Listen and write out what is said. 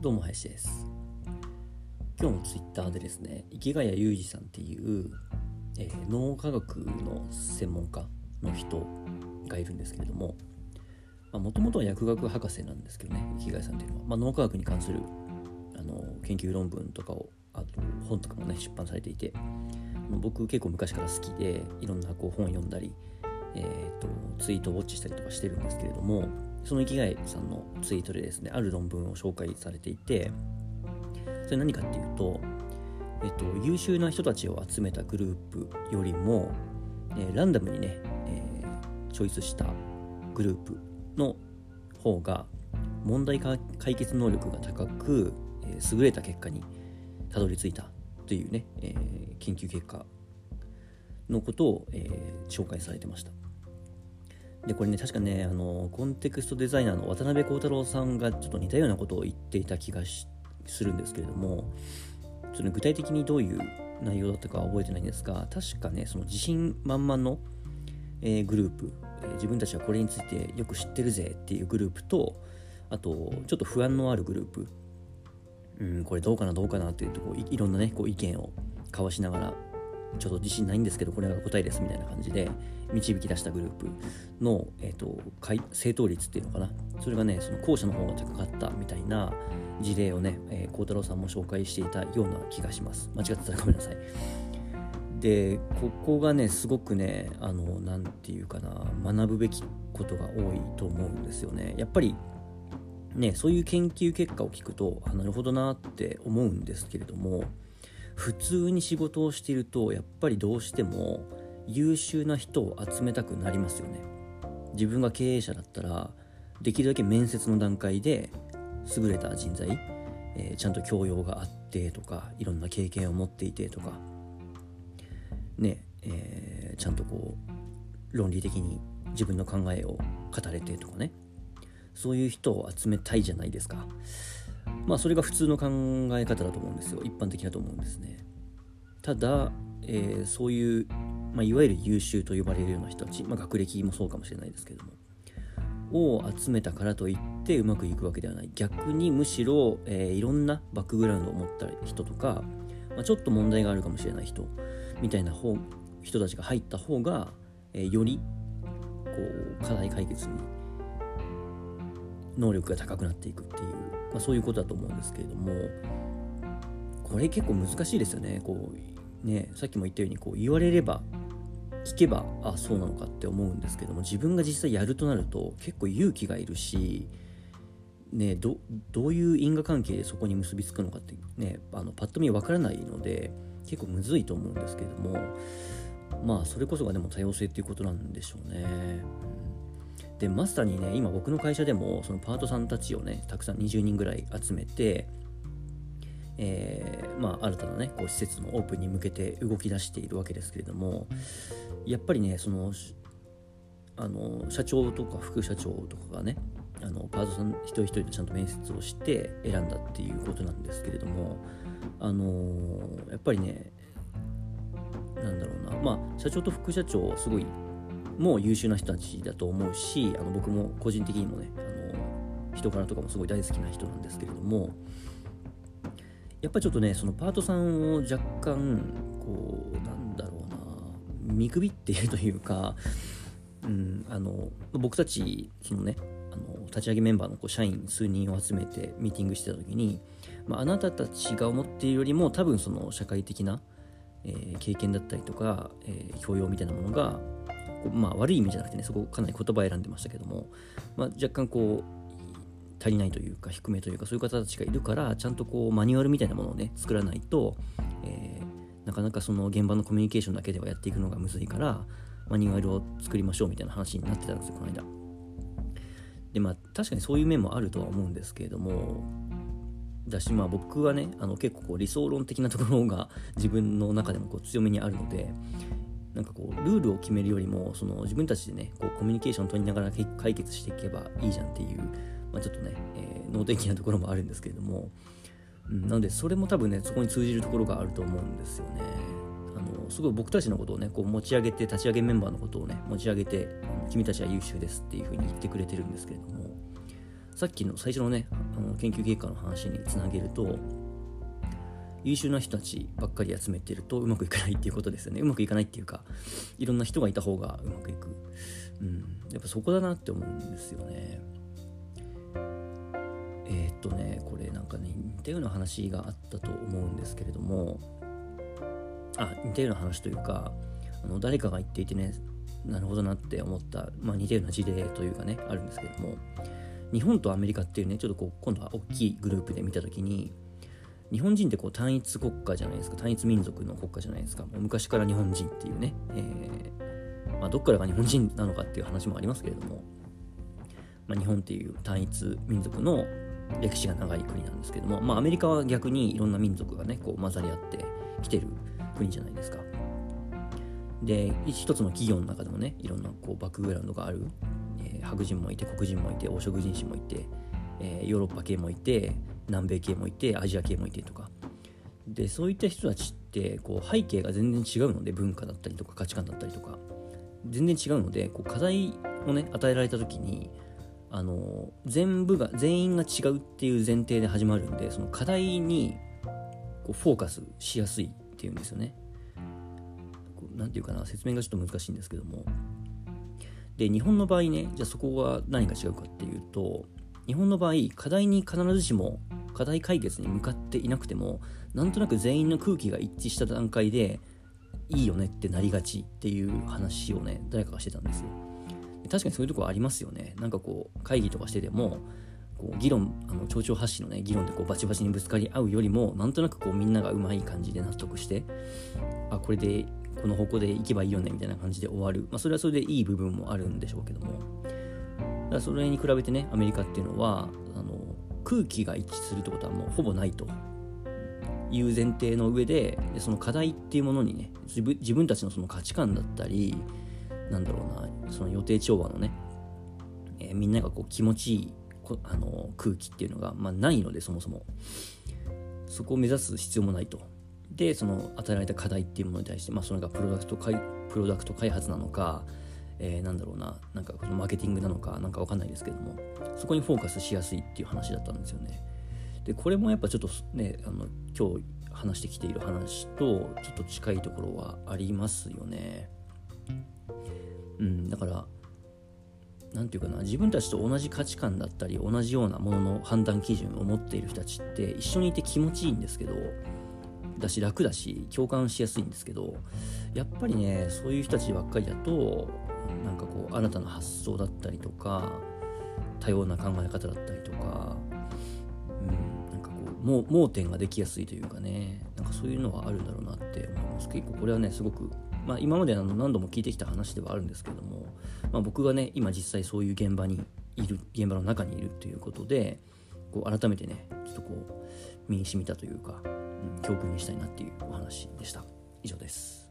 どうも林です。今日もツイッターでですね池谷裕二さんっていう、えー、脳科学の専門家の人がいるんですけれどももともとは薬学博士なんですけどね池谷さんっていうのは、まあ、脳科学に関するあの研究論文とかをあと本とかもね出版されていて僕結構昔から好きでいろんなこう本読んだり、えーと、ツイートウォッチしたりとかしてるんですけれどもその生きがいさんのツイートでですねある論文を紹介されていてそれ何かっていうと、えっと、優秀な人たちを集めたグループよりも、えー、ランダムにね、えー、チョイスしたグループの方が問題解決能力が高く、えー、優れた結果にたどり着いたというね、え、研究結果のことを、え、紹介されてました。でこれね確かねあのコンテクストデザイナーの渡辺幸太郎さんがちょっと似たようなことを言っていた気がするんですけれどもその具体的にどういう内容だったかは覚えてないんですが確かねその自信満々の、えー、グループ、えー、自分たちはこれについてよく知ってるぜっていうグループとあとちょっと不安のあるグループ。うんこれどうかなどうかなっていうとこういろんなねこう意見を交わしながらちょっと自信ないんですけどこれが答えですみたいな感じで導き出したグループの、えーと、正答率っていうのかな。それがねその後者の方が高かったみたいな事例をね孝、えー、太郎さんも紹介していたような気がします。間違ってたらごめんなさい。でここがねすごくねあの何て言うかな学ぶべきことが多いと思うんですよね。やっぱりねそういう研究結果を聞くとあなるほどなって思うんですけれども普通に仕事をしているとやっぱりどうしても優秀な人を集めたくなりますよね。自分が経営者だったらできるだけ面接の段階で優れた人材、えー、ちゃんと教養があってとかいろんな経験を持っていてとか。ねえー、ちゃんとこう論理的に自分の考えを語れてとかね。そういう人を集めたいじゃないですか。まあそれが普通の考え方だと思うんですよ。一般的だと思うんですね。ただ、えー、そういう、まあ、いわゆる優秀と呼ばれるような人たち、まあ、学歴もそうかもしれないですけどもを集めたからといってうまくいくわけではない。逆にむしろ、えー、いろんなバックグラウンドを持った人とか、まあ、ちょっと問題があるかもしれない人みたいな方人たちが入った方が、えー、よりこう課題解決に能力が高くなっていくっていうまあ、そういうことだと思うんですけれどもこれ結構難しいですよねこうねさっきも言ったようにこう言われれば聞けばあそうなのかって思うんですけども自分が実際やるとなると結構勇気がいるしねどういう因果関係でそこに結びつくのかってねあのパッと見わからないので結構むずいと思うんですけれどもまあそれこそがでも多様性っていうことなんでしょうね。でまさにね今僕の会社でもそのパートさんたちをねたくさん20人ぐらい集めてえー、まあ、新たなねこう施設のオープンに向けて動き出しているわけですけれどもやっぱりねそのあの社長とか副社長とかがねあのパートさん一人一人でちゃんと面接をして選んだっていうことなんですけれどもあのー、やっぱりねなんだろうなまあ社長と副社長すごいも優秀な人たちだと思うしあの僕も個人的にもねあの人柄とかもすごい大好きな人なんですけれどもやっぱちょっとねそのパートさんを若干こうなんだろうな見くびっているというか、うん、あの僕たちそのねあの立ち上げメンバーのこう社員数人を集めてミーティングしてた時に、まあ、あなたたちが思っているよりも多分その社会的な、えー、経験だったりとか、えー、教養みたいなものがまあ悪い意味じゃなくてねそこかなり言葉選んでましたけども、まあ、若干こう足りないというか低めというかそういう方たちがいるからちゃんとこうマニュアルみたいなものをね作らないと、えー、なかなかその現場のコミュニケーションだけではやっていくのがむずいからマニュアルを作りましょうみたいな話になってたんですよこの間。でまあ確かにそういう面もあるとは思うんですけれどもだしまあ僕はねあの結構こう理想論的なところが自分の中でもこう強めにあるのでなんかこうルールを決めるよりもその自分たちでねこうコミュニケーションを取りながら解決していけばいいじゃんっていう、まあ、ちょっとね、えー、脳的なところもあるんですけれども、うん、なのでそれも多分ねそこに通じるところがあると思うんですよね。あのすごい僕たちのことをねこう持ち上げて立ち上げメンバーのことをね持ち上げて君たちは優秀ですっていう風に言ってくれてるんですけれどもさっきの最初のねあの研究結果の話につなげると優秀な人たちばっかり集めてるとうまくいかないっていうことですよね。うまくいかないっていうかいろんな人がいた方がうまくいく、うん、やっぱそこだなって思うんですよね。えー、っとねこれなんかね似たような話があったと思うんですけれどもあ似たような話というかあの誰かが言っていてねなるほどなって思った、まあ、似たような事例というかねあるんですけれども日本とアメリカっていうねちょっとこう今度は大きいグループで見た時に日本人ってこう単一国家じゃないですか。単一民族の国家じゃないですか。もう昔から日本人っていうね、えー、まあ、どっからが日本人なのかっていう話もありますけれども、まあ、日本っていう単一民族の歴史が長い国なんですけども、まあ、アメリカは逆にいろんな民族がねこう混ざり合ってきてる国じゃないですか。で一つの企業の中でもねいろんなこうバックグラウンドがある、えー、白人もいて黒人もいて黄色人種もいて、えー、ヨーロッパ系もいて南米系もいてアジア系もいてとか。でそういった人たちってこう背景が全然違うので文化だったりとか価値観だったりとか。全然違うのでこう課題をね与えられた時にあの全部が全員が違うっていう前提で始まるんでその課題にこうフォーカスしやすいっていうんですよね。何て言うかな説明がちょっと難しいんですけども。で日本の場合ねじゃあそこは何が違うかっていうと日本の場合課題に必ずしも課題解決に向かっていなくてもなんとなく全員の空気が一致した段階でいいよねってなりがちっていう話をね誰かがしてたんですよ。確かにそういうとこありますよね。なんかこう会議とかしててもこう議論あの町長発信のね議論でこうバチバチにぶつかり合うよりもなんとなくこうみんながうまい感じで納得してあこれでこの方向で行けばいいよねみたいな感じで終わる、まあ、それはそれでいい部分もあるんでしょうけども。だからそれに比べてねアメリカっていうのはあの空気が一致するってことはもうほぼないと。いう前提の上ででその課題っていうものにね自分自分たちのその価値観だったりなんだろうなその予定調和のね、えー、みんながこう気持ちいいあの空気っていうのが、まあ、ないのでそもそも。そこを目指す必要もないと。でその与えられた課題っていうものに対して、まあ、それがプロダクトプロダクト開発なのか、えー、なんだろうななんかこのマーケティングなのかなんか分かんないですけどもそこにフォーカスしやすいっていう話だったんですよね。でこれもやっぱちょっとねあの今日話してきている話とちょっと近いところはありますよね。うんだから何て言うかな自分たちと同じ価値観だったり同じようなものの判断基準を持っている人たちって一緒にいて気持ちいいんですけどだし楽だし共感しやすいんですけどやっぱりねそういう人たちばっかりだとなんかこう新たな発想だったりとか多様な考え方だったりとか、うん、なんかこう盲点ができやすいというかねなんかそういうのはあるんだろうなって思います。結構これはねすごくまあ、今まであの何度も聞いてきた話ではあるんですけども、まあ、僕がね今実際そういう現場にいる現場の中にいるということでこう改めてねちょっとこう身に染みたというか、教訓にしたいなっていうお話でした。以上です。